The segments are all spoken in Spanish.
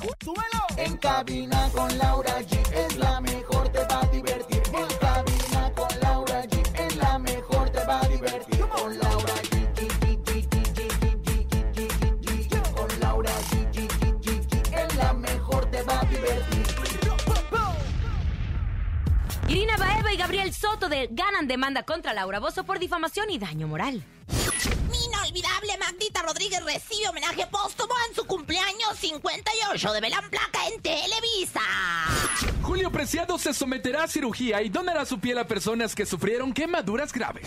¡Súbelo! En cabina con Laura G es la mejor, te va a divertir. En cabina con Laura G es la mejor, te va a divertir. Con Laura G. Con Laura G. Es la mejor, te va a divertir. Irina Baeva y Gabriel Soto de ganan demanda contra Laura Bozo por difamación y daño moral. Inolvidable Magdita Rodríguez recibe homenaje póstumo en su cumpleaños 58 de Belán Placa en Televisa. Julio Preciado se someterá a cirugía y donará su piel a personas que sufrieron quemaduras graves.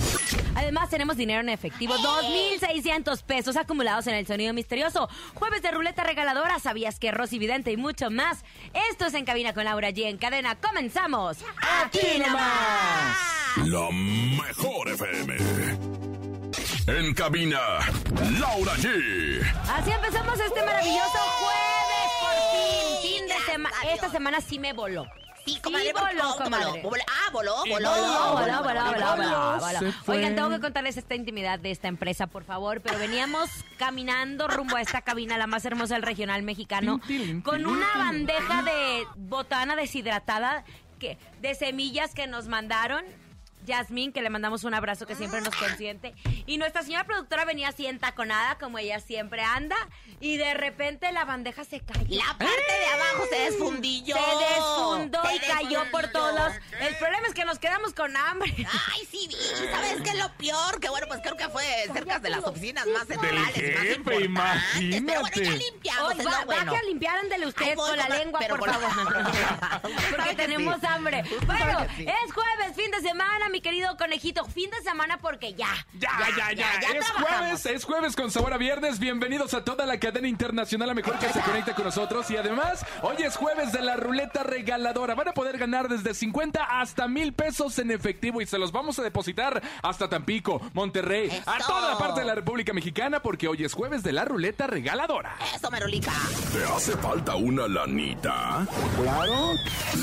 Además, tenemos dinero en efectivo, 2.600 pesos acumulados en el sonido misterioso. Jueves de ruleta regaladora, sabías que Rosy Vidente y mucho más. Esto es En Cabina con Laura G. En cadena, comenzamos. ¡Aquí nomás! La mejor FM. En cabina, Laura G. Así empezamos este maravilloso jueves, por fin. Fin de semana. Esta semana sí me voló. Sí, comadre, ¿por voló, qué? comadre. voló. Ah, voló, voló. Voló, voló, voló, voló, voló, voló. Oigan, tengo que contarles esta intimidad de esta empresa, por favor. Pero veníamos caminando rumbo a esta cabina, la más hermosa del regional mexicano, con una bandeja de botana deshidratada que, de semillas que nos mandaron. Yasmín, que le mandamos un abrazo que siempre nos consiente. Y nuestra señora productora venía así entaconada, como ella siempre anda, y de repente la bandeja se cayó. La parte de abajo se desfundilló. Se desfundó Se y cayó por todos lados. El problema es que nos quedamos con hambre. Ay, sí, vi. ¿Sabes qué es lo peor? Que bueno, pues creo que fue cerca de las oficinas más centrales y más importantes. Pero bueno, ya imagínate. limpiamos, es va, lo va bueno. que limpiar ándele usted voy, con la lengua, pero por favor. Porque que tenemos sí. hambre. Bueno, que sí. es jueves, fin de semana, mi querido conejito. Fin de semana porque ya. Ya, ya, ya, ya, ya es trabajamos. jueves, es jueves con sabor a viernes. Bienvenidos a toda la cadena internacional, a mejor que se conecta con nosotros. Y además, hoy es jueves de la ruleta regaladora. Van a poder ganar desde 50 hasta mil pesos en efectivo y se los vamos a depositar hasta Tampico, Monterrey, a toda la parte de la República Mexicana, porque hoy es jueves de la ruleta regaladora. Eso, Merolica. ¿Te hace falta una lanita? Claro.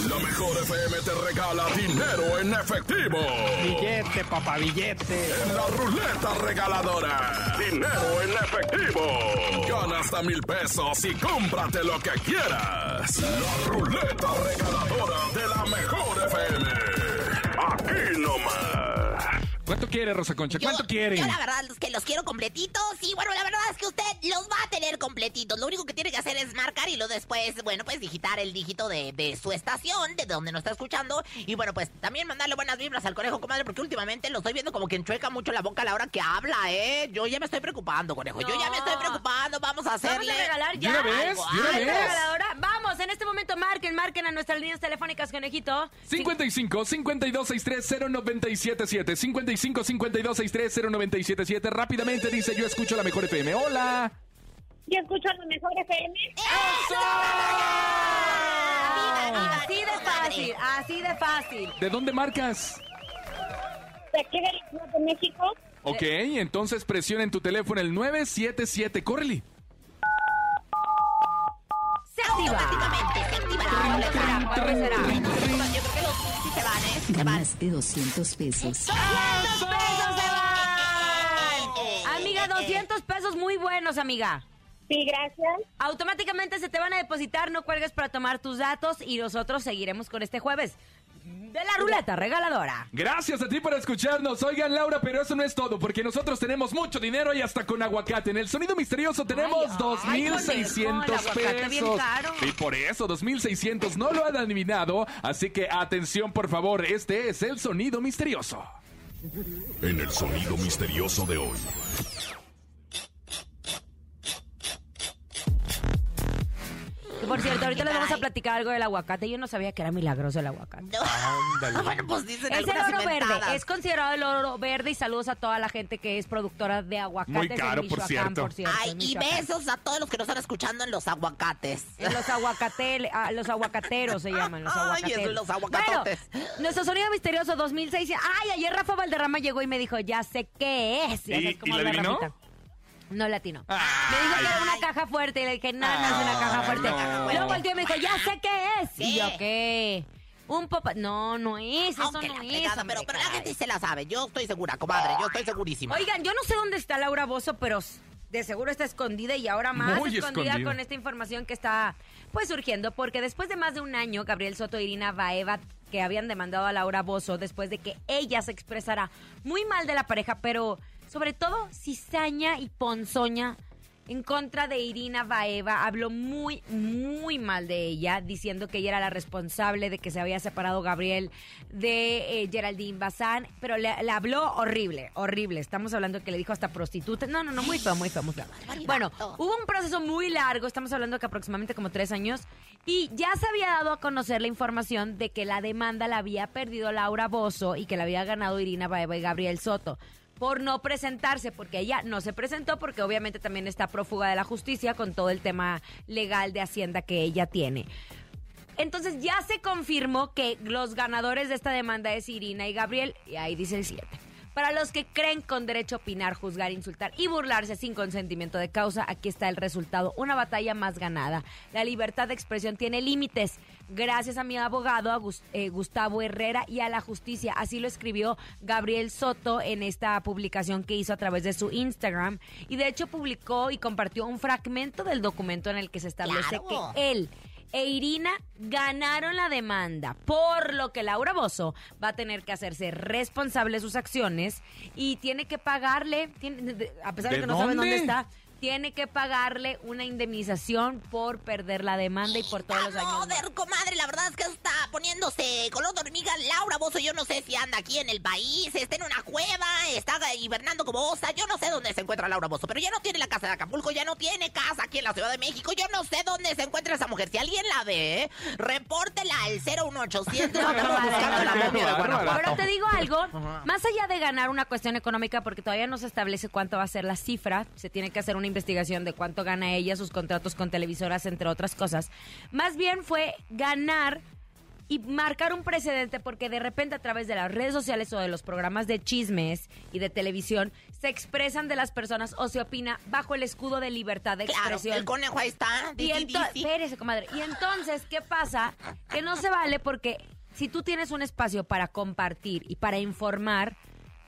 La mejor FM te regala dinero en efectivo. Billete, papá, billete. En la ruleta regaladora. Dinero en efectivo. Gana hasta mil pesos y cómprate lo que quieras. La ruleta regaladora de la mejor FM. Aquí nomás. ¿Cuánto quiere, Rosa Concha? ¿Cuánto yo, quiere? Yo la verdad es que los quiero completitos. Y bueno, la verdad es que usted los va a tener completitos. Lo único que tiene que hacer es marcar y luego después, bueno, pues digitar el dígito de, de su estación, de donde nos está escuchando. Y bueno, pues también mandarle buenas vibras al conejo, comadre, porque últimamente lo estoy viendo como que enchueca mucho la boca a la hora que habla, ¿eh? Yo ya me estoy preocupando, conejo. Yo ya me estoy preocupando. Vamos a Vamos hacerle. a regalar ¿De ya. una vez? algo, ¿De una algo vez? regaladora. Vamos, en este momento marquen, a nuestras líneas telefónicas, conejito. 55 52 63 0977 55 52 63 0977 Rápidamente dice yo escucho la mejor FM. Hola. Yo escucho a la mejor FM. Así de fácil, así de fácil. ¿De dónde marcas? De aquí de México. Ok, entonces presiona en tu teléfono el 977. Córrele. Se activa. Automáticamente se activa la ¿Cuál será? ¿Cuál será? Yo creo que los sí se van, ¿eh? Se van. Ganaste 200 pesos. ¡200 pesos se van! Amiga, 200 pesos muy buenos, amiga. Sí, gracias. Automáticamente se te van a depositar, no cuelgues para tomar tus datos y nosotros seguiremos con este jueves de la ruleta regaladora. Gracias a ti por escucharnos. Oigan, Laura, pero eso no es todo, porque nosotros tenemos mucho dinero y hasta con aguacate. En el sonido misterioso tenemos Ay, 2.600 conejo, el aguacate bien pesos. Y por eso, 2.600 no lo han adivinado. Así que atención, por favor, este es el sonido misterioso. En el sonido misterioso de hoy. Ahorita les vamos a Ay. platicar algo del aguacate. Yo no sabía que era milagroso el aguacate. No. Bueno, pues dicen Es el oro verde, es considerado el oro verde y saludos a toda la gente que es productora de aguacates Muy caro, en por Michoacán, cierto. por cierto. Ay, y besos a todos los que nos están escuchando en los aguacates. En los aguacate, ah, los aguacateros se llaman, los Ay, aguacateros. es los aguacatotes. Bueno, nuestro sonido misterioso 2006. Ay, ayer Rafa Valderrama llegó y me dijo, ya sé qué es. ¿Y- y le habla adivinó? No latino. Ay. Me dijo que era una caja fuerte y le dije, no, no es una caja fuerte. no. Luego volteó y me dijo, ya sé qué es. Y yo, ¿qué? Un popa... No, no es, eso Aunque no la es. hombre, pero, pero la gente se la sabe. Yo estoy segura, comadre. Yo estoy segurísima. Oigan, yo no sé dónde está Laura Bozo, pero de seguro está escondida y ahora más escondida. con esta información que está pues surgiendo, porque después de más de un año, Gabriel Soto e Irina Baeva, que habían demandado a Laura Bozo después de que ella se expresara muy mal de la pareja, pero sobre todo cizaña y ponzoña en contra de Irina Baeva, habló muy, muy mal de ella, diciendo que ella era la responsable de que se había separado Gabriel de eh, Geraldine Bazán, pero le, le habló horrible, horrible. Estamos hablando que le dijo hasta prostituta. No, no, no, muy feo, muy feo, muy feo. Bueno, hubo un proceso muy largo, estamos hablando que aproximadamente como tres años, y ya se había dado a conocer la información de que la demanda la había perdido Laura Bozo y que la había ganado Irina Baeva y Gabriel Soto por no presentarse, porque ella no se presentó, porque obviamente también está prófuga de la justicia con todo el tema legal de Hacienda que ella tiene. Entonces ya se confirmó que los ganadores de esta demanda es Irina y Gabriel, y ahí dice el 7. Para los que creen con derecho a opinar, juzgar, insultar y burlarse sin consentimiento de causa, aquí está el resultado. Una batalla más ganada. La libertad de expresión tiene límites. Gracias a mi abogado, a eh, Gustavo Herrera, y a la justicia. Así lo escribió Gabriel Soto en esta publicación que hizo a través de su Instagram. Y de hecho publicó y compartió un fragmento del documento en el que se establece Claro. que él e Irina ganaron la demanda, por lo que Laura Bozo va a tener que hacerse responsable de sus acciones y tiene que pagarle, tiene- a pesar de, ¿De que no saben dónde dónde? está, tiene que pagarle una indemnización por perder la demanda y por todos los años. Joder, comadre, la verdad es que está poniéndose color de hormiga. Laura Bozo, yo no sé si anda aquí en el país, está en una cueva, está hibernando como osa. Yo no sé dónde se encuentra Laura Bozo, pero ya no tiene la casa de Acapulco, ya no tiene casa aquí en la Ciudad de México. Yo no sé dónde se encuentra esa mujer. Si alguien la ve, repórtela al 01800. Andamos comadre, buscando la no, momia de no, no, Guanajuato. Pero te digo algo, más allá de ganar una cuestión económica, porque todavía no se establece cuánto va a ser la cifra, se tiene que hacer una investigación de cuánto gana ella, sus contratos con televisoras, entre otras cosas. Más bien fue ganar y marcar un precedente porque de repente a través de las redes sociales o de los programas de chismes y de televisión se expresan de las personas o se opina bajo el escudo de libertad de Claro, expresión. el conejo ahí está. Y espérese, comadre. Y entonces, ¿qué pasa? Que no se vale porque si tú tienes un espacio para compartir y para informar,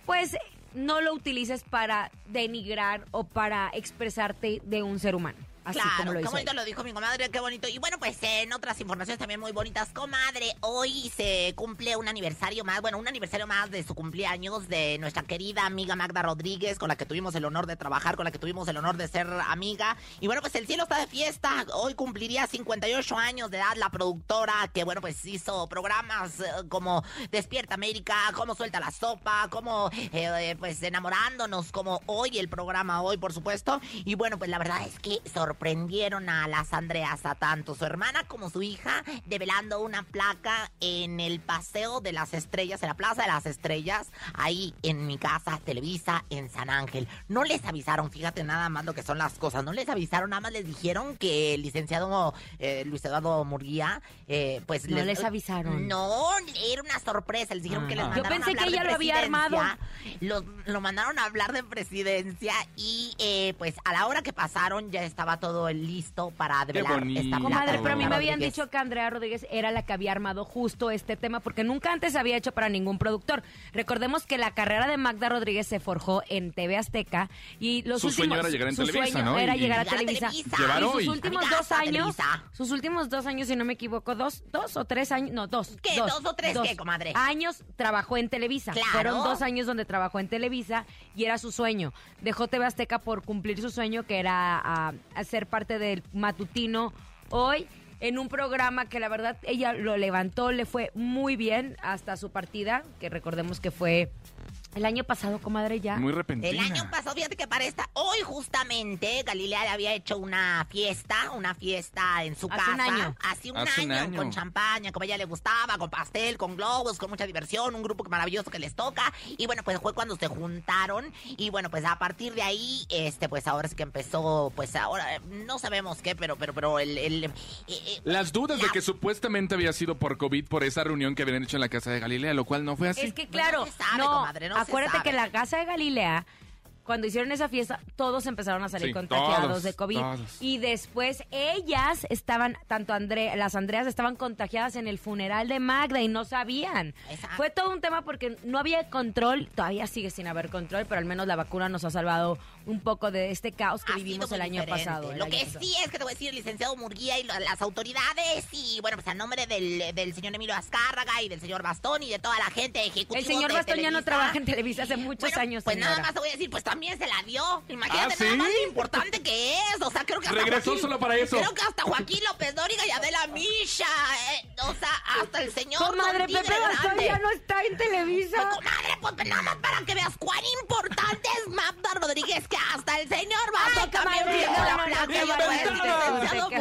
pues no lo utilices para denigrar o para expresarte de un ser humano. Así claro, como lo qué bonito lo dijo mi comadre, qué bonito. Y bueno, pues en otras informaciones también muy bonitas, comadre, hoy se cumple un aniversario más, bueno, un aniversario más de su cumpleaños de nuestra querida amiga Magda Rodríguez, con la que tuvimos el honor de trabajar, con la que tuvimos el honor de ser amiga. Y bueno, pues el cielo está de fiesta, hoy cumpliría 58 años de edad la productora, que bueno, pues hizo programas eh, como Despierta América, como Suelta la Sopa, como eh, pues enamorándonos, como hoy el programa hoy, por supuesto. Y bueno, pues la verdad es que sorprendieron a las Andreas a tanto su hermana como su hija, develando una placa en el Paseo de las Estrellas, en la Plaza de las Estrellas, ahí en mi casa, Televisa, en San Ángel. No les avisaron, fíjate nada más lo que son las cosas, no les avisaron, nada más les dijeron que el licenciado eh, Luis Eduardo Murguía, eh, pues No les avisaron. No, era una sorpresa, les dijeron que les. Yo mandaron a pensé que ella lo había armado. Los- lo mandaron a hablar de presidencia y eh, pues a la hora que pasaron ya estaba todo listo para develar esta Comadre, pero a mí me habían Rodríguez. dicho que Andrea Rodríguez era la que había armado justo este tema, porque nunca antes se había hecho para ningún productor. Recordemos que la carrera de Magda Rodríguez se forjó en TV Azteca y los Su últimos... sueño era llegar en su Televisa, sueño ¿no? Era Y- llegar a Televisa. Televisa. Llevar y sus hoy. últimos dos años, sus últimos dos años, si no me equivoco, dos, dos o tres años, no, dos. ¿Qué? ¿Dos o tres qué, comadre? Años trabajó en Televisa. Claro. Fueron dos años donde trabajó en Televisa y era su sueño. Dejó TV Azteca por cumplir su sueño, que era a, a ser parte del matutino hoy en un programa que la verdad ella lo levantó, le fue muy bien hasta su partida, que recordemos que fue El año pasado, comadre, ya. Muy El repentina. año pasado, fíjate que para esta, hoy justamente, Galilea le había hecho una fiesta, una fiesta en su Hace casa. un año. Hace un, Hace un año, año. con champaña, como a ella le gustaba, con pastel, con globos, con mucha diversión, un grupo maravilloso que les toca. Y bueno, pues fue cuando se juntaron. Y bueno, pues a partir de ahí, este, pues ahora es que empezó, pues ahora, no sabemos qué, pero, pero, pero el... el, eh, eh, Las dudas de que supuestamente había sido por COVID por esa reunión que habían hecho en la casa de Galilea, lo cual no fue así. Es que claro, no se sabe, no, comadre, no acuérdate que en la casa de Galilea, cuando hicieron esa fiesta, todos empezaron a salir Sí, contagiados todos, de COVID. todos. Y después ellas estaban, tanto André, las Andreas estaban contagiadas en el funeral de Magda y no sabían. Exacto. Fue todo un tema porque no había control, todavía sigue sin haber control, pero al menos la vacuna nos ha salvado un poco de este caos que Ha vivimos el año diferente. pasado. el Lo año que pasado. sí es que te voy a decir el licenciado Murguía y las autoridades y bueno, pues a nombre del, del señor Emilio Azcárraga y del señor Bastón y de toda la gente ejecutiva. El señor Bastón ya no trabaja en Televisa hace muchos Bueno, años, Pues nada más te voy a decir, pues también se la dio. Imagínate ¿Ah, sí? nada más lo importante que es. O sea, creo que hasta Regresó Joaquín- solo para eso. Creo que hasta Joaquín López Dóriga y Adela Misha. eh, o sea, hasta el señor. Comadre, Don Tigre Pepe Grande. ya no está en Televisa. Pues, comadre, pues nada más para que veas cuán importante es Magda Rodríguez que hasta el señor Bastón también no, la placa. y el licenciado eh,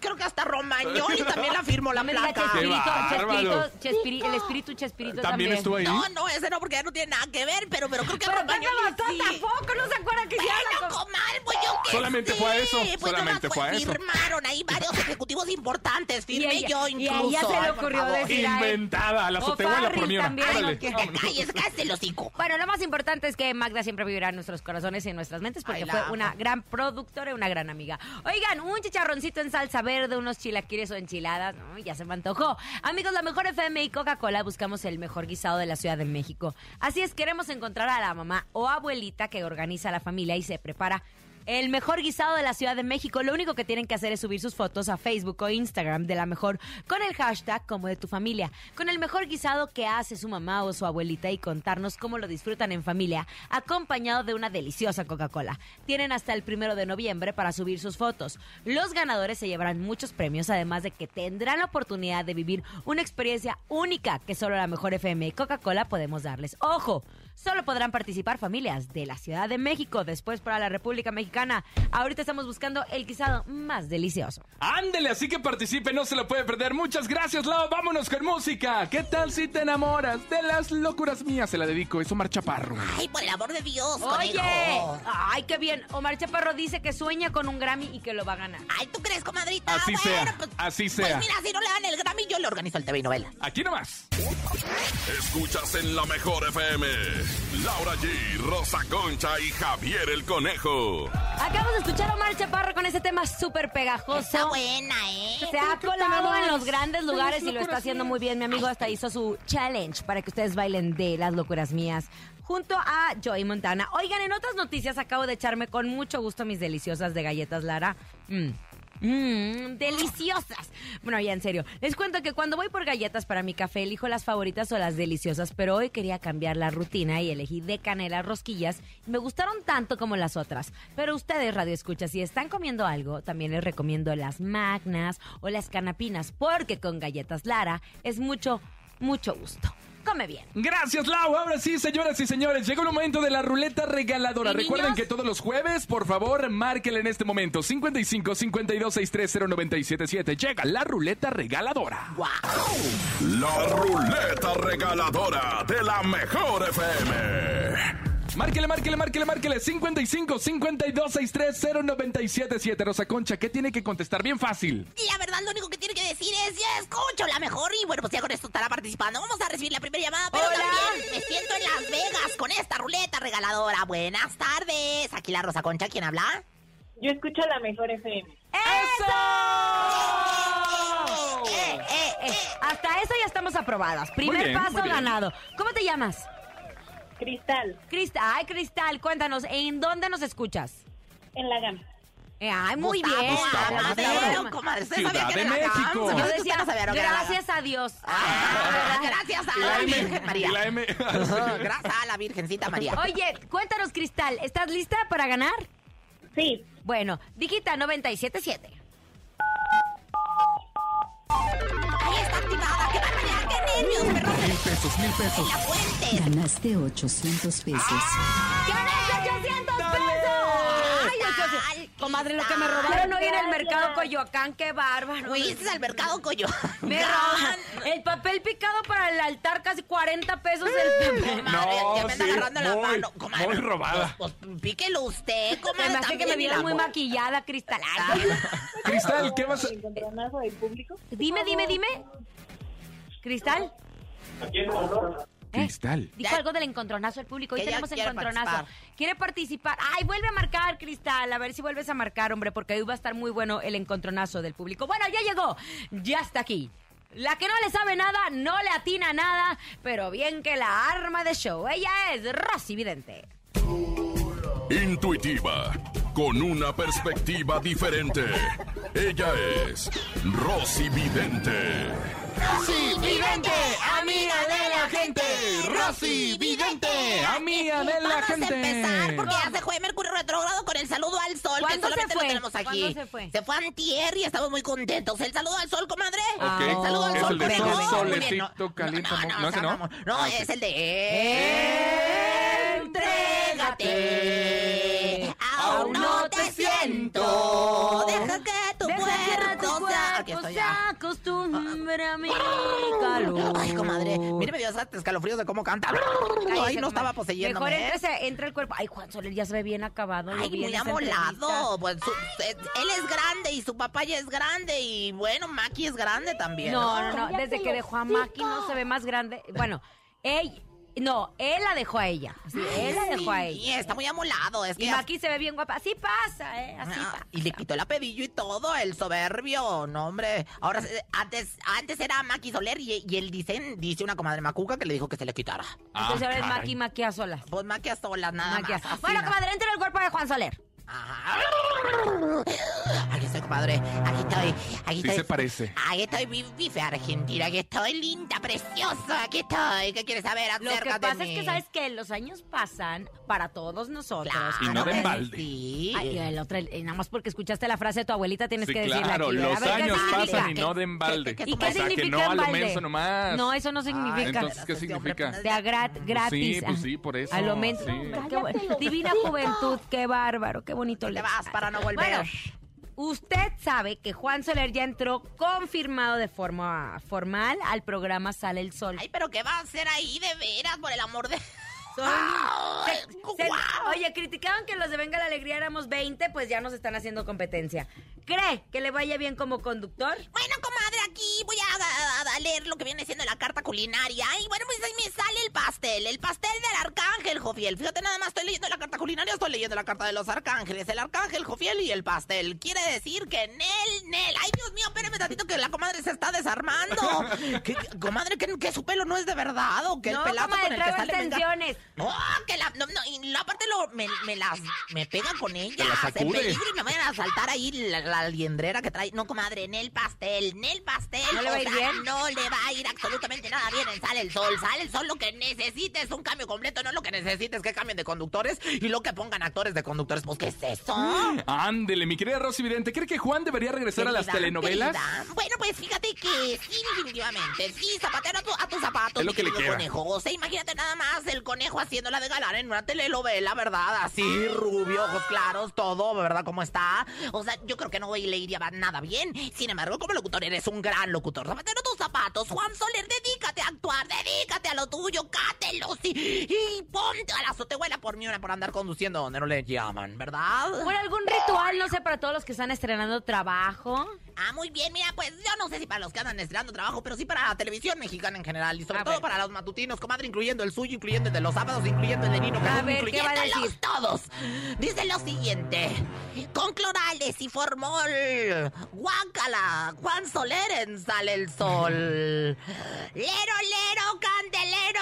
creo que hasta Romagnoli también la firmó la placa. Qué Chespirito. Chespirito, Chespiri- el espíritu Chespirito ¿También también. estuvo ahí? No, no, ese no, porque ya no tiene nada que ver, pero, pero creo que Pero Romagnoli sí. tampoco, ¿no se acuerda que hicieron la Bueno, co- comadre, pues yo qué Solamente fue a eso, Pues nada solamente más fue a eso. Firmaron ahí varios ejecutivos importantes, Y firmé ella- yo y a incluso. ella se le ocurrió decir, Inventada, la o azotehuela Farris por mi hora. también, Órale, ¿o qué? vámonos. Cállese, cállese el hocico. Bueno, lo más importante es que Magda siempre vivirá en nuestros corazones y en nuestras mentes porque fue una gran productora y una gran amiga. Oigan, un chicharroncito en salsa verde, unos chilaquiles o enchiladas, ¿no? ya se me antojó. Amigos, la mejor FM y Coca-Cola buscamos el mejor guisado de la Ciudad de México. Así es, queremos encontrar a la mamá o abuelita que organiza la familia y se prepara el mejor guisado de la Ciudad de México. Lo único que tienen que hacer es subir sus fotos a Facebook o Instagram de la mejor con el hashtag como de tu familia, con el mejor guisado que hace su mamá o su abuelita y contarnos cómo lo disfrutan en familia, acompañado de una deliciosa Coca-Cola. Tienen hasta el primero de noviembre para subir sus fotos. Los ganadores se llevarán muchos premios, además de que tendrán la oportunidad de vivir una experiencia única que solo la mejor FM y Coca-Cola podemos darles. ¡Ojo! Solo podrán participar familias de la Ciudad de México, después para la República Mexicana. Ahorita estamos buscando el guisado más delicioso. Ándele, así que participe, no se lo puede perder. Muchas gracias, Lau. Vámonos con música. ¿Qué tal si te enamoras de las locuras mías? Se la dedico, es Omar Chaparro. Ay, por el amor de Dios, Oye, conejo. ay, qué bien. Omar Chaparro dice que sueña con un Grammy y que lo va a ganar. Ay, ¿tú crees, comadrita? Así Bueno, sea, pues- así Pues sea. mira, si no le dan el Grammy, yo le organizo el TV y novela. Aquí nomás. Escuchas en la mejor FM. Laura G, Rosa Concha y Javier el Conejo. Acabamos de escuchar a Omar Chaparro con ese tema súper pegajoso. Está buena, ¿eh? Se ha colado en los grandes lugares y lo está haciendo muy bien. Mi amigo hasta hizo su challenge para que ustedes bailen de las locuras mías. Junto a Joey Montana. Oigan, en otras noticias acabo de echarme con mucho gusto mis deliciosas de galletas Lara. Mm. Mmm, deliciosas. Bueno, ya en serio. Les cuento que cuando voy por galletas para mi café, elijo las favoritas o las deliciosas, pero hoy quería cambiar la rutina y elegí de canela rosquillas. Me gustaron tanto como las otras. Pero ustedes, Radio Escucha, si están comiendo algo, también les recomiendo las magnas o las canapinas, porque con galletas Lara es mucho, mucho gusto. Come bien. Gracias, Lau. Ahora sí, señoras y señores, llegó el momento de la ruleta regaladora. ¿Y Recuerden niños? que todos los jueves, por favor, márquenle en este momento 55 52 630 977. Llega la ruleta regaladora. La ruleta regaladora de la mejor FM. Márquele, márquele, márquele, márquele 55 52 630 977. Rosa Concha, ¿qué tiene que contestar? Bien fácil. La verdad, lo único que tiene que decir es, ya escucho la mejor. Y bueno, pues ya con esto estará participando. Vamos a recibir la primera llamada, pero Hola. también me siento en Las Vegas con esta ruleta regaladora. Buenas tardes. Aquí la Rosa Concha, ¿quién habla? Yo escucho la mejor FM. ¡Eso! Eh, eh, eh. Hasta eso ya estamos aprobadas. Primer bien, paso ganado. ¿Cómo te llamas? Cristal, Cristal. Ay, Cristal, cuéntanos, ¿en dónde nos escuchas? en la gama. Eh, ay, muy Gustavo bien. Amadero, Amadero. comadre. ¿Usted Ciudad sabía que de era la México. GAMS? Yo Usted decía, no sabía era la gracias a Dios. Ah, gracias a la Virgen. María. y la M. Gracias a la Virgencita María. Oye, cuéntanos, Cristal, ¿estás lista para ganar? Sí, Bueno, digita 977. Ahí está activada. ¡Qué barbaridad! ¡Qué nervios, perro! Empezó pesos, mil pesos. La fuente. Ganaste 800 pesos. ¡Gané 800 pesos! ¡Ay, 800! Comadre, lo que me robaron hoy en el mercado Coyoacán, qué bárbaro. Fuiste al mercado Coyo. Me roban el papel picado para el altar, casi 40 pesos el papel. Comadre, No, ya me anda sí, agarrando la muy, mano. Comadre, muy robada. Pues, pues, píquelo usted, comadre. Me hace que me y muy la- maquillada, Cristal. Ah. Ay, Cristal, ¿qué vas a...? ¿El encontronazo del público? Dime, dime, dime. ¿Cristal? ¿Eh? Cristal. Dijo algo del encontronazo del público. Hoy Que tenemos encontronazo. participar. Quiere participar. Ay, vuelve a marcar, Cristal. A ver si vuelves a marcar, hombre, porque hoy va a estar muy bueno el encontronazo del público. Bueno, ya llegó. Ya está aquí. La que no le sabe nada, no le atina nada, pero bien que la arma de show. Ella es Rosy Vidente. Intuitiva, con una perspectiva diferente. Ella es Rosy Vidente. Rosy Vidente, amiga de la gente. Rosy Vidente, amiga de la Vamos gente. a empezar porque ya se fue Mercurio retrógrado con el saludo al sol, que ¿Cuándo solamente se fue? lo tenemos aquí. ¿Cuándo se fue? Se fue antier y estamos muy contentos. El saludo al sol, comadre. Ah, el saludo al ¿Es sol, el sol, solecito, caliente, no, no, ¿No, ese no? vamos. Ah, es el de... Entrégate. Aún no te siento. Deja que tu cuerpo se acostumbre a mi calor. Ay, comadre, mire, me dio hasta escalofríos de cómo canta. Ay, no estaba poseyéndome. Mejor ¿eh? entra, el cuerpo. Ay, Juan Soler ya se ve bien acabado. Ay, muy amolado. Pues su- eh, él es grande y su papá ya es grande y bueno, Maki es grande también. No, no, no. Desde que dejó a Maki no se ve más grande. Bueno, él. No, él la dejó a ella. Sí, él la dejó a Sí, ella. está muy amolado. Es Y Maki se ve bien guapa. Así pasa, ¿eh? Así Ah, pasa. y le quitó el apellido y todo, el soberbio, no hombre. Ahora, antes, antes era Maki Soler y, y él dice, dice una comadre macuca que le dijo que se le quitara. Entonces ahora es caray. Maki Maki a solas. Pues Maki a solas, nada Maki a más. solas. así, Bueno, comadre, entra en el cuerpo de Juan Soler. Ajá. Aquí estoy, compadre. Aquí estoy. Aquí Sí estoy. se parece. Aquí estoy, bife argentina. Aquí estoy, linda, preciosa. Aquí estoy. ¿Qué quieres saber Lo acerca que pasa es que? ¿sabes que Los años pasan para todos nosotros. Claro, Y no de embalde. Sí. Ay, y el otro, nada más porque escuchaste la frase de tu abuelita tienes Sí, que decirla claro, los A ver, ¿qué años significa? pasan y ¿Qué- no de embalde. qué- ¿Y O qué sea, que significa no a lo menso nomás. No, eso no significa. Entonces, ¿qué significa? De gratis. Sí, pues sí, por eso. A lo sí. Bu- Divina juventud, qué bárbaro, qué bonito. Te le- vas para no volver. Bueno, usted sabe que Juan Soler ya entró confirmado de forma formal al programa Sale el Sol. Ay, pero ¿qué va a hacer ahí de veras, por el amor de... Son- se- oye, criticaban que los de Venga la Alegría éramos 20, pues ya nos están haciendo competencia. ¿Cree que le vaya bien como conductor? Bueno, comadre, aquí voy a, a- a leer lo que viene siendo la carta culinaria. Y bueno, pues ahí me sale el pastel. El pastel del arcángel Jofiel. Fíjate, nada más estoy leyendo la carta culinaria, estoy leyendo la carta de los arcángeles. El arcángel Jofiel y el pastel. Quiere decir que Nel, Nel. Ay, Dios mío, espérame tantito que la comadre se está desarmando. ¿Qué- comadre, que, que su pelo no es de verdad o que el no, pelazo comadre, con el que sale venga- extensiones. no, que la. No, no, y la parte lo, me, me las. Me pega con ella. En peligro y me van a saltar ahí la, la liendrera que trae. No, comadre, en el pastel, en el pastel. ¿No le va a ir bien? No le va a ir absolutamente nada bien en Sale el Sol. Sale el Sol lo que necesita es un cambio completo. No lo que necesita es que cambien de conductores y lo que pongan actores de conductores. Pues, ¿qué es eso? Ándele, mi querida Rosy Vidente. ¿Cree que Juan debería regresar a las telenovelas? querida. Bueno, pues fíjate que sí, definitivamente. Sí, zapatero a, tu- a tus zapatos, Es lo que le queda. conejo. O sea, imagínate nada más el conejo haciéndola de galán en una telenovela, ¿verdad? Así, rubio, ojos claros, todo, ¿verdad? ¿Cómo está? O sea, yo creo que no le iría nada bien. Sin embargo, como locutor, eres un gran locutor. Zapatero a tus zapatos. Juan Soler, dedícate a actuar, dedícate a lo tuyo, cátelos y, y ponte a la azotehuela por mí una por andar conduciendo donde no le llaman, ¿verdad? Bueno, algún ritual, no sé, para todos los que están estrenando trabajo. Ah, muy bien, mira, pues yo no sé si para los que andan estrenando trabajo, pero sí para la televisión mexicana en general y sobre A todo ver. para los matutinos, comadre, incluyendo el suyo, incluyendo el de los sábados, incluyendo el de Nino ver, ¿qué va a incluyéndolos decir? todos. Dice lo siguiente, con clorales y formol, guácala, Juan Soler en Sale el Sol. Lero, lero, candelero,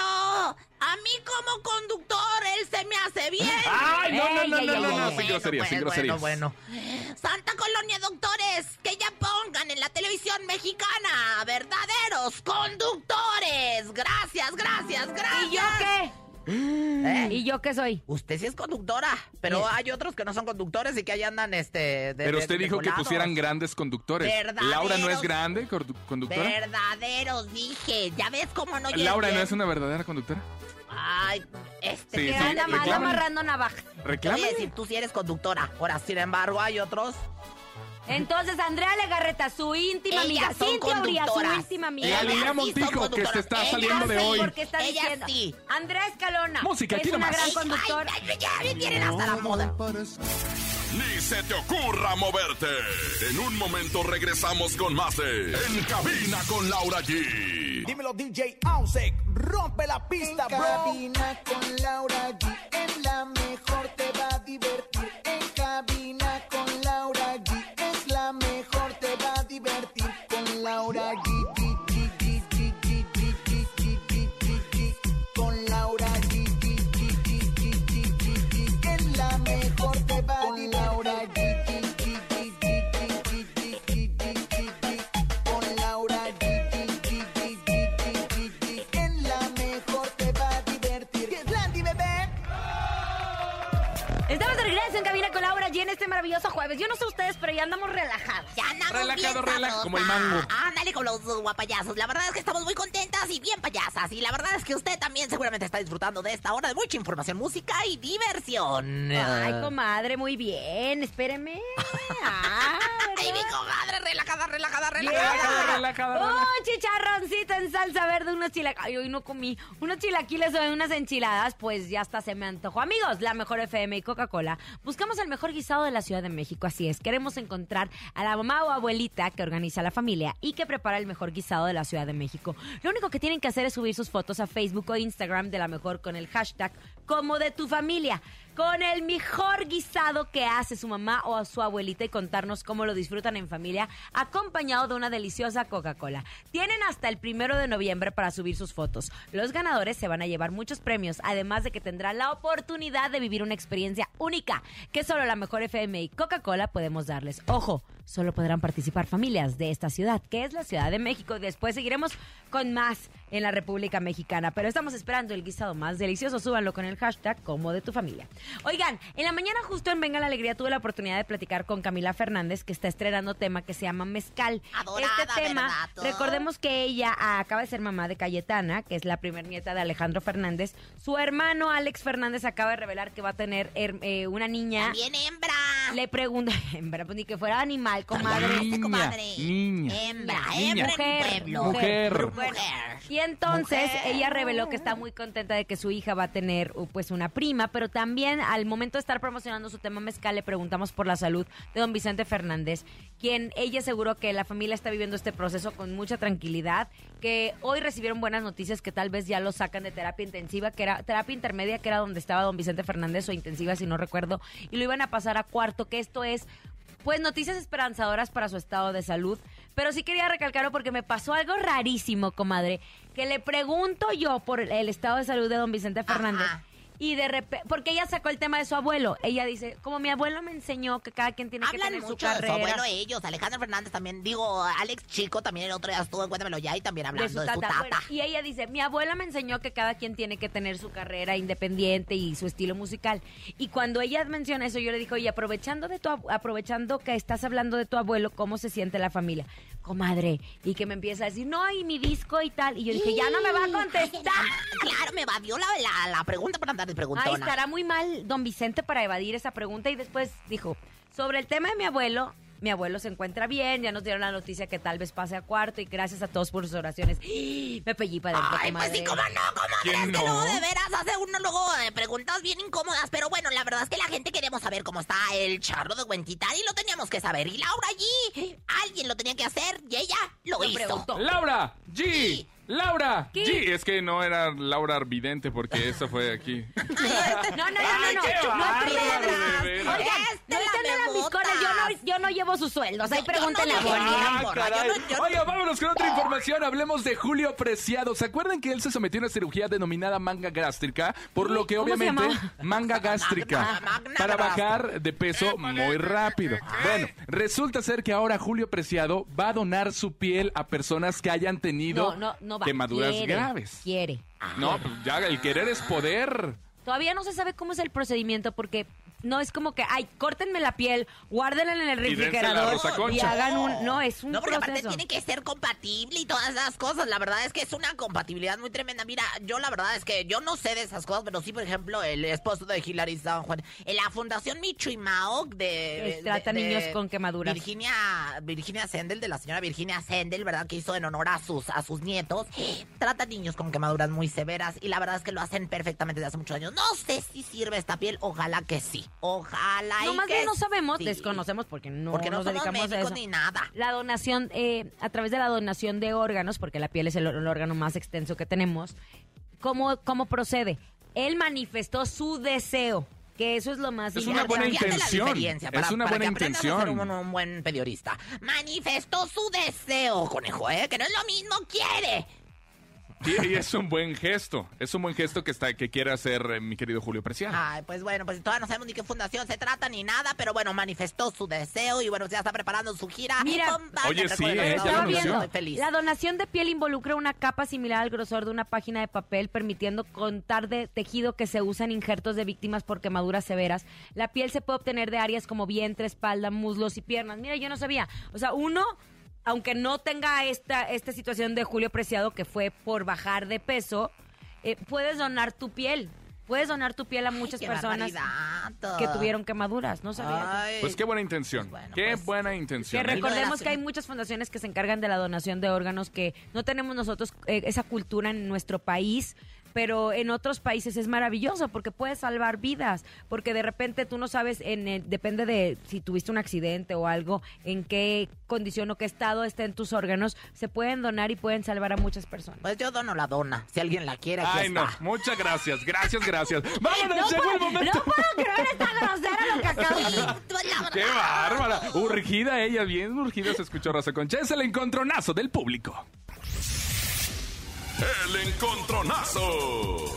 a mí como conductor él se me hace bien. ¡Ay, no, no, no, no, no, Sin groserías, sin groserías. bueno, bueno. Santa Colonia Doctores, que ya pongan en la televisión mexicana verdaderos conductores. Gracias, gracias, gracias. ¿Y yo qué? ¿Eh? ¿Y yo qué soy? Usted sí es conductora, pero hay otros que no son conductores y que ahí andan, este... de- Pero de- usted dijo que pusieran grandes conductores. Verdaderos. Laura no es grande condu- conductora. Verdaderos, dije. ¿Ya ves cómo no Laura no es una verdadera conductora. Ay, este... Sí, Que sí, anda amarrando navaja. Decir, tú sí eres conductora. Ahora, sin embargo, hay otros... Entonces, Andrea Legarreta, su íntima Ellas amiga. son Cintia Urias, su conductoras. íntima amiga. Y Ellas Galilea sí son Montijo, que se conductoras. está Ellas saliendo de sí, hoy. Porque está Ellas diciendo. sí. Andrea Escalona. Música, aquí es una nomás. gran conductora. ay, ay, ya me tienen hasta la moda. Ni se te ocurra moverte. En un momento regresamos con más de En Cabina con Laura G. Dímelo DJ Ausek, rompe la pista, En bro. cabina con Laura G. En la mejor te va a divertir. Maravilloso jueves. Yo no sé ustedes, pero ya andamos relajados. Ya andamos Relajado, bien relaja, como el mango. Ándale con los guapayazos. La verdad es que estamos muy contentas y bien payasas. Y la verdad es que usted también seguramente está disfrutando de esta hora de mucha información, música y diversión. Ay, comadre, muy bien. Espéreme. Ah. Comadre, relajada, relajada, Relajada, relajada. relajada, Un relajada. chicharroncito en salsa verde, unos chilaquiles. Ay, hoy no comí. Unos chilaquiles o unas enchiladas, pues ya hasta se me antojó. Amigos, la mejor FM y Coca-Cola. Buscamos el mejor guisado de la Ciudad de México. Así es, queremos encontrar a la mamá o abuelita que organiza la familia y que prepara el mejor guisado de la Ciudad de México. Lo único que tienen que hacer es subir sus fotos a Facebook o Instagram de la mejor con el hashtag como de tu familia. Con el mejor guisado que hace su mamá o a su abuelita y contarnos cómo lo disfrutan en familia, acompañado de una deliciosa Coca-Cola. Tienen hasta el primero de noviembre para subir sus fotos. Los ganadores se van a llevar muchos premios, además de que tendrán la oportunidad de vivir una experiencia única que solo la mejor FM y Coca-Cola podemos darles. Ojo, solo podrán participar familias de esta ciudad, que es la Ciudad de México. Después seguiremos con más en la República Mexicana, pero estamos esperando el guisado más delicioso. Súbanlo con el hashtag como de tu familia. Oigan, en la mañana justo en Venga la Alegría tuve la oportunidad de platicar con Camila Fernández, que está estrenando tema que se llama Mezcal. Adorada, este tema, ¿verdad? recordemos que ella acaba de ser mamá de Cayetana, que es la primer nieta de Alejandro Fernández. Su hermano Alex Fernández acaba de revelar que va a tener eh, una niña. También hembra. Le pregunta, hembra, pues ni que fuera animal, comadre. Niña, comadre. niña. Hembra, Niña. hembra en Mujer, pueblo. Mujer. Mujer. Y entonces Mujer. ella reveló que está muy contenta de que su hija va a tener uh, pues una prima, pero también al momento de estar promocionando su tema mezcal le preguntamos por la salud de don Vicente Fernández, quien ella aseguró que la familia está viviendo este proceso con mucha tranquilidad, que hoy recibieron buenas noticias que tal vez ya lo sacan de terapia intensiva, que era terapia intermedia, que era donde estaba don Vicente Fernández o intensiva si no recuerdo, y lo iban a pasar a cuarto, que esto es pues noticias esperanzadoras para su estado de salud. Pero sí quería recalcarlo porque me pasó algo rarísimo, comadre. Que le pregunto yo por el estado de salud de don Vicente Fernández. Ajá. Y de repente, porque ella sacó el tema de su abuelo. Ella dice, como mi abuelo me enseñó que cada quien tiene que tener su mucho de su carrera. abuelo ellos. Alejandro Fernández también. Digo, Alex Chico también el otro día estuvo en Cuéntamelo Ya y también de hablando su de su tata. Bueno, y ella dice, mi abuela me enseñó que cada quien tiene que tener su carrera independiente y su estilo musical. Y cuando ella menciona eso, yo le digo, oye, aprovechando de tu aprovechando que estás hablando de tu abuelo, ¿cómo se siente la familia? Comadre, y que me empieza a decir, no, y mi disco y tal. Y yo dije, ya no me va a contestar. Claro, me evadió la, la, la pregunta para andar de preguntona. Ay, estará muy mal don Vicente para evadir esa pregunta y después dijo, sobre el tema de mi abuelo, mi abuelo se encuentra bien, ya nos dieron la noticia que tal vez pase a cuarto y gracias a todos por sus oraciones. Me pellí para adentro, Ay, pues sí, cómo no, comadre. ¿Quién Es que no? luego de veras hace uno luego eh, preguntas bien incómodas. Pero bueno, la verdad es que la gente queremos saber cómo está el charro de Huentitán y lo teníamos que saber. Y Laura allí, alguien lo tenía que hacer y ella lo, Lo hizo. preguntó. Laura G. Sí. Laura ¿Qué? G. Es que no era Laura Vidente porque eso fue aquí. No, no, no, no, no, no, piedras. Oigan, Este no en me lambiscones, yo no, yo no llevo sus sueldos, ahí pregúntenle no a Bonnie. ni- Ah, Oiga, vámonos con otra información. Hablemos de Julio Preciado. ¿Se acuerdan que él se sometió a una cirugía denominada manga gástrica? Por lo que ¿Cómo se obviamente manga gástrica para bajar de peso muy rápido. Bueno, resulta ser que ahora Julio Preciado va a donar su piel a personas que hayan tenido No, no, no no va. Quemaduras quiere, graves. Quiere. No, pues ya el querer es poder. Todavía no se sabe cómo es el procedimiento porque no es como que, ay, córtenme la piel, guárdenla en el refrigerador y hagan un... No, es un No, porque aparte proceso. tiene que ser compatible y todas esas cosas. La verdad es que es una compatibilidad muy tremenda. Mira, yo la verdad es que yo no sé de esas cosas, pero sí, por ejemplo, el esposo de Hilary San Juan, en la Fundación Micho y Mao de... Trata de- de niños con quemaduras. Virginia, Virginia Sendel, de la señora Virginia Sendel, ¿verdad? Que hizo en honor a sus, a sus nietos. Trata niños con quemaduras muy severas y la verdad es que lo hacen perfectamente desde hace muchos años. No sé si sirve esta piel, ojalá que sí. Ojalá y No, más que bien no sabemos, sí. desconocemos porque no, Porque no nos somos dedicamos a eso. ni nada. La donación, eh, a través de la donación de órganos, porque la piel es el, el órgano más extenso que tenemos, ¿cómo, ¿cómo procede? Él manifestó su deseo, que eso es lo más Es una buena importante. Intención. diferencia, Es una para buena que aprendas a ser intención. un, un buen periodista. Manifestó su deseo, conejo, ¿eh? Que no es lo mismo, quiere. Y, y es un buen gesto. Es un buen gesto que está que quiere hacer eh, mi querido Julio Preciado. Ay, pues bueno, pues todavía no sabemos ni qué fundación se trata ni nada, pero bueno, manifestó su deseo y bueno, ya está preparando su gira. Mira, con Oye, sí. ¿eh? Ya lo Estaba anunció. viendo, Estoy feliz. la donación de piel involucra una capa similar al grosor de una página de papel, permitiendo contar de tejido que se usa en injertos de víctimas por quemaduras severas. La piel se puede obtener de áreas como vientre, espalda, muslos y piernas. Mira, yo no sabía. O sea, uno, aunque no tenga esta, esta situación de Julio Preciado, que fue por bajar de peso, eh, puedes donar tu piel. Puedes donar tu piel a muchas personas barbaridad. que tuvieron quemaduras. No sabía. Pues qué buena intención. Bueno, qué pues, buena Que intención. ¿eh? recordemos que hay muchas fundaciones que se encargan de la donación de órganos, que no tenemos nosotros eh, esa cultura en nuestro país, pero en otros países es maravilloso porque puedes salvar vidas, porque de repente tú no sabes, en el- depende de si tuviste un accidente o algo, en qué condición o qué estado estén tus órganos, se pueden donar y pueden salvar a muchas personas. Pues yo dono la dona, si alguien la quiere, aquí Ay, no. está. Muchas gracias. Gracias, gracias. Vámonos, No llegó el puedo, momento. no puedo creer esta grosera lo que acabo de ¡Qué bárbara! Urgida ella, bien urgida se escuchó Rosa Concha. Es el encontronazo del público. El encontronazo.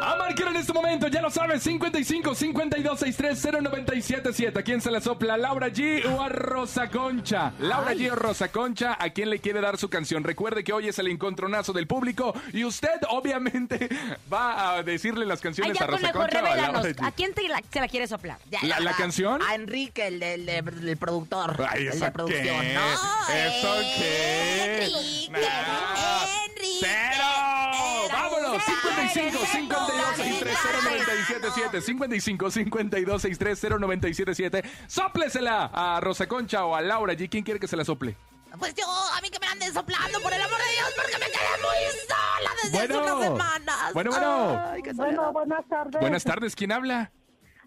A marcar en este momento, ya lo sabes, 55 52 63 0977. ¿A quién se le sopla? ¿A ¿Laura G o a Rosa Concha? Laura G o Rosa Concha, ¿a quién le quiere dar su canción? Recuerde que hoy es el encontronazo del público y usted obviamente va a decirle las Ay, canciones ya a Rosa Concha o a revelanos. Laura G. ¿A quién te la- se la quiere soplar? Ya, ¿La- canción? A Enrique, el, del el- el productor. Ay, el ¿eso de producción. qué? No, ¿Eso qué? Enrique, Nah. ¡Cero! ¡Vámonos! 55 52 63 0977 55 52 63 0977 ¡Sóplesela a Rosa Concha o a Laura G. ¿Quién quiere que se la sople? Pues yo, a mí que me anden soplando, por el amor de Dios, porque me quedé muy sola desde hace Bueno. unas semanas. Bueno, bueno. Ay, Bueno, buenas tardes. Buenas tardes, ¿quién habla?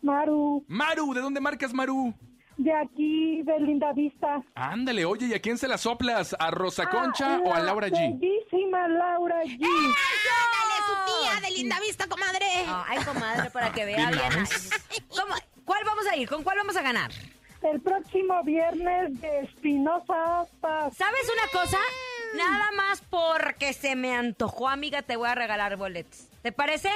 Maru, Maru, ¿de dónde marcas Maru? De aquí, de Linda Vista. Ándale, oye, ¿y a quién se la soplas? ¿A Rosa Concha Ah, o a la Laura G? Bellísima Laura G. Ándale, su tía de linda vista, comadre. Ay, comadre, para que vea Bien. ¿Cómo? ¿Cuál vamos a ir? ¿Con cuál vamos a ganar? El próximo viernes de Espinosa Paz. ¿Sabes una cosa? Nada más porque se me antojó, amiga, te voy a regalar boletos. ¿Te parece?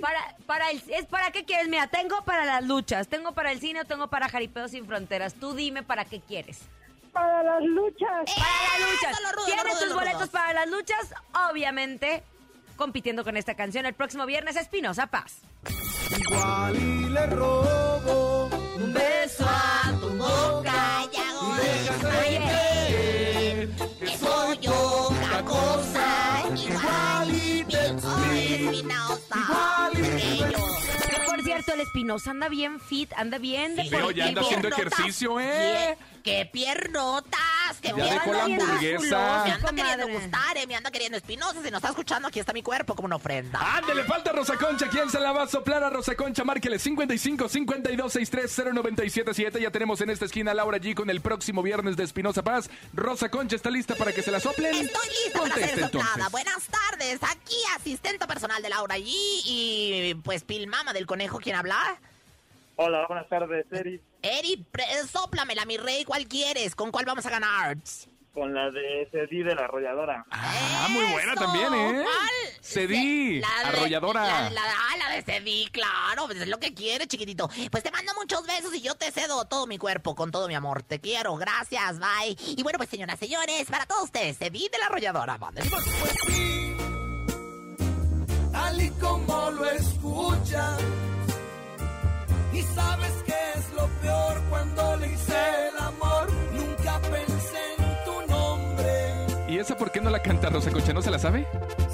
Para, para el, es para qué quieres, mira, tengo para las luchas, tengo para el cine o tengo para Jaripeo sin fronteras. Tú dime para qué quieres. Para las luchas. Para las luchas. Eso, lo rudo, ¿Tienes lo rudo, tus boletos rudo. para las luchas? Obviamente, compitiendo con esta canción el próximo viernes, Espinosa Paz. Igual y le robo un beso a tu boca y hago Oye, que soy otra cosa. Igual y te espinosa. Que por cierto, el Espinosa anda bien fit, anda bien Veo, ya anda haciendo ejercicio, ¿eh? ¡Qué piernotas! ¡Qué Ya piernotas! dejó la hamburguesa. musculoso, Me anda queriendo gustar, eh, me anda queriendo espinosa. Si nos está escuchando, aquí está mi cuerpo como una ofrenda. Ándale, falta Rosa Concha. ¿Quién se la va a soplar a Rosa Concha? Márquele 55 52 63 0977. Ya tenemos en esta esquina a Laura G con el próximo viernes de Espinosa Paz. Rosa Concha está lista para que se la soplen. Estoy lista para Conteste, ser soplada. entonces. Buenas tardes. Aquí, asistente personal de Laura G. Y pues Pilmama del Conejo, ¿quién habla? Hola, buenas tardes, Eri. Eri, sóplamela, mi rey. ¿Cuál quieres? ¿Con cuál vamos a ganar? con la de Cedí de la arrolladora. Ah, muy buena también, ¿eh? ¿Cuál? Cedí, La de- arrolladora. La, la, ah, la de Cedí, claro, pues es lo que quiere, chiquitito. Pues te mando muchos besos y yo te cedo todo mi cuerpo con todo mi amor. Te quiero, gracias, bye. Y bueno, pues señoras, señores, para todos ustedes, Cedí de la arrolladora. Mándenle más. tal y como lo escuchas. Y sabes cuando le hice el amor. Nunca pensé en tu nombre. ¿Y esa por qué no la canta Rosa Concha? ¿No se la sabe?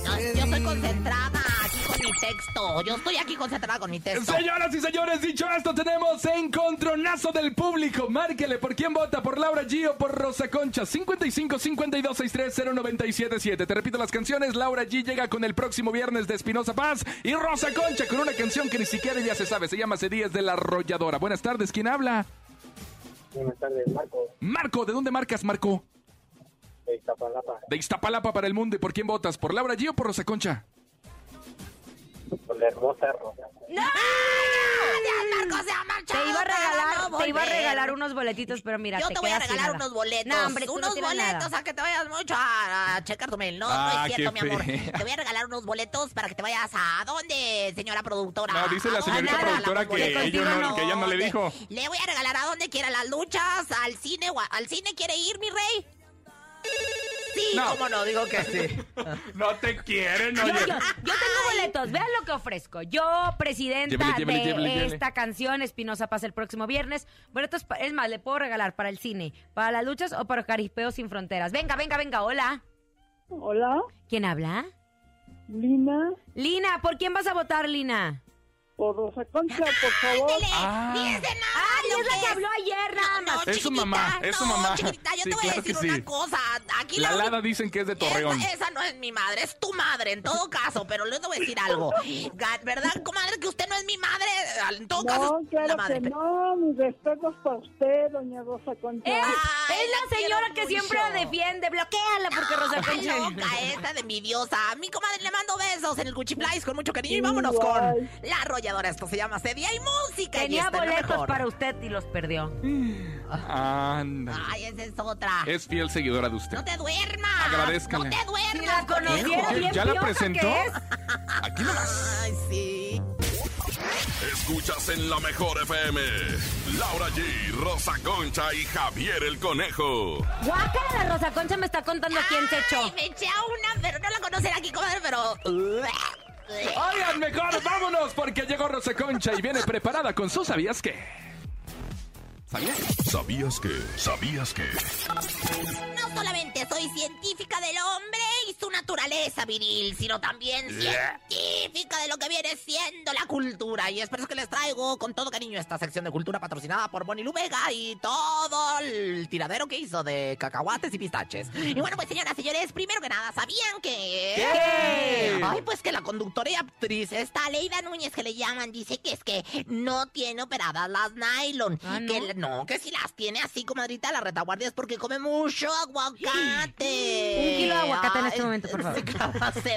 No, yo estoy concentrada aquí con mi texto. Yo estoy aquí concentrada con mi texto. Señoras y señores, dicho esto, tenemos encontronazo del público. Márquele por quién vota, por Laura G o por Rosa Concha. 55 52 63 0977. Te repito las canciones. Laura G llega con el próximo viernes de Espinosa Paz. Y Rosa Concha con una canción que ni siquiera ya se sabe. Se llama C10 de la arrolladora. Buenas tardes, ¿quién habla? Buenas tardes, Marco, Marco, ¿de dónde marcas, Marco? de Iztapalapa, De Iztapalapa para el mundo. ¿Y por quién votas? ¿Por Laura G o por Rosa Concha? Por la hermosa Rosa. ¡No! ¡Ya, Marco se ha marchado! Te iba a regalar, no te iba a regalar unos boletitos, pero mira, Yo te te voy a regalar unos boletos. No, hombre, no unos boletos nada. a que te vayas mucho a, a checar tu mail. No, no Ah, es cierto, mi amor. fea. Te voy a regalar unos boletos para que te vayas a dónde, señora productora. No, dice la ¿A señorita productora la- que ella no- que ella no le dijo. Le voy a regalar a donde quiera las luchas, al cine, al cine quiere ir, mi rey. Sí, No. cómo no, digo que sí. No te quieren, Yo, oye. yo- yo tengo boletos, vean lo que ofrezco. Yo, presidenta Llévele, llévele, de llévele, llévele. esta canción, Espinosa pasa el próximo viernes. Boletos, es más, le puedo regalar para el cine, para las luchas o para Caripeo sin Fronteras. Venga, venga, venga, hola. Hola, ¿Quién habla? Lina, Lina, ¿por quién vas a votar, Lina? Por Rosa Concha, por favor. Ándele, Ah. Ay, lo es la que habló ayer, nada No, más. no, Es su chiquitita, mamá, es su no, mamá. chiquitita, yo Sí, te voy claro a decir sí. una cosa. Aquí La la Lada dicen que es de Torreón. Esa, esa no es mi madre, es tu madre en todo caso, pero le voy a decir algo. ¿Verdad, comadre, que usted no es mi madre? En todo caso, No, la claro madre. que no, mis respetos para usted, doña Rosa Concha. Es, Ay, es la la señora que siempre la defiende. Bloquéala porque Rosa Concha. loca esta de mi diosa. Mi comadre le mando besos en el Cuchiplais con mucho cariño y vámonos Igual. con la arrolladora. Esto se llama Sedia y Música. Tenía boletos mejor. para usted y los perdió. Anda. Ay, esa es otra. Es fiel seguidora de usted. No te duermas. Agradézcale. No te duermas. Si la ¿Ya la presentó? que es. Aquí nomás. Ay, sí. Escuchas en la mejor FM. Laura G, Rosa Concha y Javier el Conejo. Guácala, la Rosa Concha me está contando quién se echó. Me eché a una, pero no la conocen aquí, comadre, pero... Oigan, mejor vámonos porque llegó Rosa Concha y viene preparada con su ¿Sabías qué? ¿Sabías? ¿Sabías que? ¿Sabías que? Solamente soy científica del hombre y su naturaleza viril, sino también científica de lo que viene siendo la cultura. Y es por eso que les traigo con todo cariño esta sección de cultura patrocinada por Bonnie Lubega y todo el tiradero que hizo de cacahuates y pistaches. Y bueno, pues señoras y señores, primero que nada, ¿sabían que... ¿Qué? Ay, pues que la conductora y actriz, esta Leida Núñez que le llaman, dice que es que no tiene operadas las nylon. Ah, ¿no? Que no, que si las tiene así, comadrita, la retaguardia es porque come mucho aguacate. Un kilo de aguacate en este momento, por favor. ¿Se?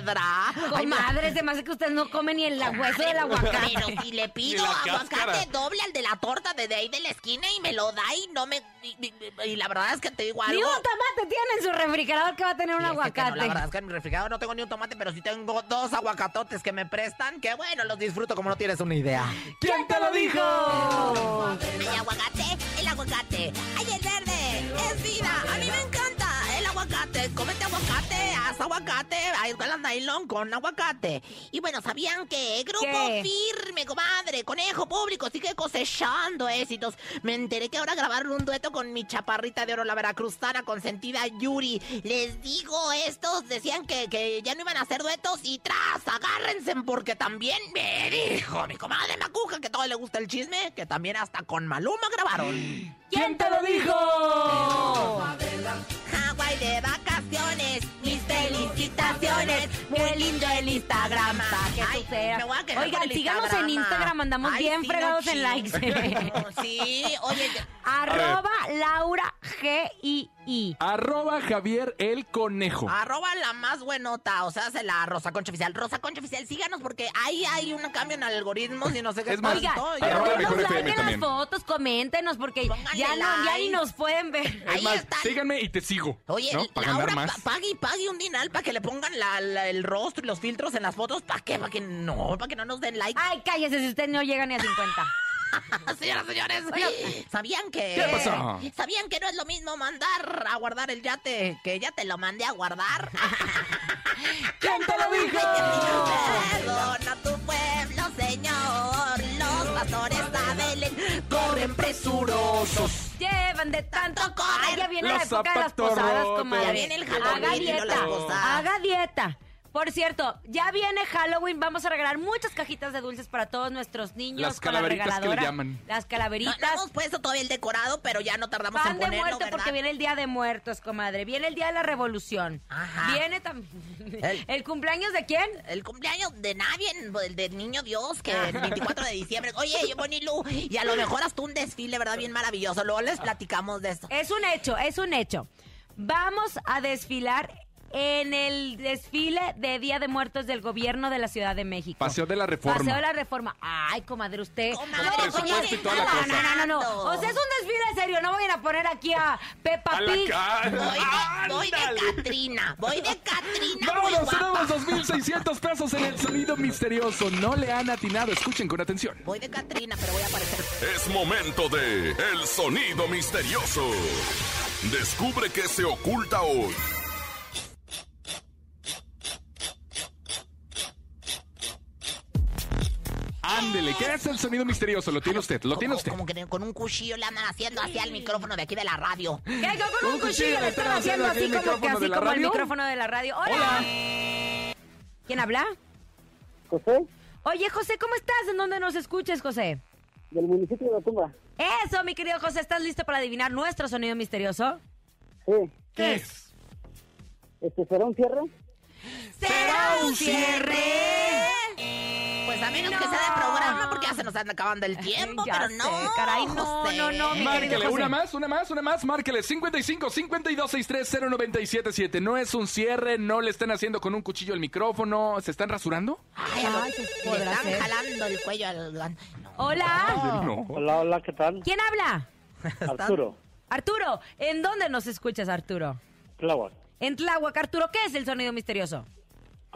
Ay, ma- Comadre, se me hace que usted no come ni el hueso del aguacate. Pero si le pido Ni aguacate cáscara. doble al de la torta de, de ahí de la esquina y me lo da y no me... Y, y- y la verdad es que te digo Ni algo... un tomate tiene en su refrigerador que va a tener un Sí, es que aguacate. no, la verdad es que en mi refrigerador no tengo ni un tomate, pero sí tengo dos aguacatotes que me prestan, que bueno, los disfruto como no tienes una idea. ¿Quién te lo dijo? Hay aguacate, el aguacate. Hay el verde, es vida. A mí me encanta aguacate. Cómete aguacate, haz aguacate. Hay escuelas nylon con aguacate. Y bueno, ¿sabían que Grupo ¿Qué? Firme, comadre, conejo público, sigue cosechando éxitos? Me enteré que ahora grabaron un dueto con mi chaparrita de oro, la veracruzana consentida Yuri. Les digo, estos decían que, que ya no iban a hacer duetos y tras, agárrense porque también me dijo mi comadre Macuja que todo le gusta el chisme, que también hasta con Maluma grabaron. ¿Quién te lo dijo? Hawái de vacaciones, mis felicitaciones, muy lindo el Instagram. Pa' que Ay, tú seas. me voy a quejar Oigan, con el síganos en Instagram, andamos Ay, bien sí, fregados no en likes. Sí, oye, Arroba Laura G-I-I. Arroba Javier el Conejo. Arroba la más buenota, o sea, hace la Rosa Concha Oficial. Rosa Concha Oficial, síganos porque ahí hay un cambio en algoritmos y no sé qué Es más. Oiga, Y- saquen las fotos, coméntenos, porque ya, no, ya like. ni nos pueden ver. Es ahí más, están. síganme y te sigo. Oye, ¿no? Para Laura, más. pague y pague un dineral para que le pongan la- la- el rostro y los filtros en las fotos. ¿Para qué? ¿Para que no? ¿Para que no nos den like? Ay, cállese si usted no llega ni a 50. Señoras, señores, ¿sabían que... ¿Qué pasó? ¿Sabían que no es lo mismo mandar a guardar el yate que ya te lo mandé a guardar? ¿Quién te lo dijo? Perdona tu pueblo, señor. Los pastores a Belén corren presurosos. Llevan de tanto correr. Ay, ya viene la Los época de las posadas, comadre. Ya viene el Halloween Haga y no dieta. las posadas. Haga dieta. Por cierto, ya viene Halloween. Vamos a regalar muchas cajitas de dulces para todos nuestros niños. Las con la calaveritas que le llaman. Las calaveritas. no hemos puesto todavía el decorado, pero ya no tardamos Pan en de ponerlo, muerto ¿verdad? porque viene el Día de Muertos, comadre. Viene el Día de la Revolución. Ajá. Viene también... El- ¿El cumpleaños de quién? El cumpleaños de nadie, el del niño Dios, que el 24 de diciembre. Oye, Bonilu, y a lo mejor hasta un desfile, ¿verdad? Bien maravilloso. Luego les platicamos de esto. Es un hecho, es un hecho. Vamos a desfilar en el desfile de Día de Muertos del gobierno de la Ciudad de México. Paseo de la Reforma. Paseo de la Reforma. Ay, comadre, usted. Comadre, No, presupuesto comadre, y toda la no, cosa. No, no, no. O sea, es un desfile serio. No vayan a poner aquí a Peppa Pig. Voy de, voy de. Catrina, voy de Catrina. Vámonos, tenemos 2.600 pesos en el sonido misterioso. No le han atinado. Escuchen con atención. Voy de Catrina, pero voy a aparecer. Es momento de El Sonido Misterioso. Descubre qué se oculta hoy. Ándele, ¿qué es el sonido misterioso? Lo tiene usted, lo tiene usted. Como que con un cuchillo le andan haciendo hacia el micrófono de aquí de la radio. ¿Qué? Con un Un cuchillo cuchillo le están haciendo así como que así como el micrófono de la radio. ¡Hola! Hola. ¿Quién habla? José, Oye, José, ¿cómo estás? ¿En dónde nos escuches, José? del municipio de La Tumba. Eso, mi querido José, ¿estás listo para adivinar nuestro sonido misterioso? Sí, ¿Qué es? este, ¿será un cierre? ¿Será un cierre? A menos No. que sea de programa, porque ya se nos anda acabando el tiempo, Ya pero sé, no. caray, no, José. no, no, Márquele, José. una más, una más, una más. Márquele 55 52 63 0977. No es un cierre, no le están haciendo con un cuchillo el micrófono. ¿Se están rasurando? Ay, Ay, se le están ser. jalando el cuello al... no. Hola. No. Hola, hola, ¿qué tal? ¿Quién habla? Arturo, Arturo, ¿en dónde nos escuchas, Arturo? Tláhuac. En Tláhuac, Arturo, ¿qué es el sonido misterioso?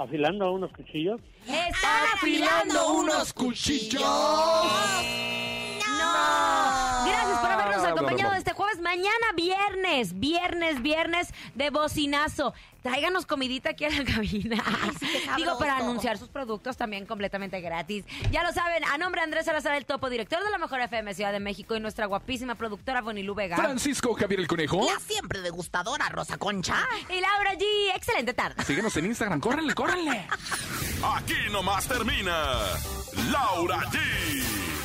Afilando unos cuchillos. Están afilando unos cuchillos. ¡No! Gracias por habernos Ah, acompañado este jueves. Mañana viernes, viernes, viernes de bocinazo. Tráiganos comidita aquí a la cabina. sí. Digo, para anunciar sus productos también completamente gratis. Ya lo saben, a nombre de Andrés Salazar, el topo, director de la Mejor FM Ciudad de México y nuestra guapísima productora Bonilú Vega. Francisco Javier el Conejo. La siempre degustadora Rosa Concha. Y Laura G. Excelente tarde. Síguenos en Instagram, córranle, córranle. Aquí nomás termina Laura G,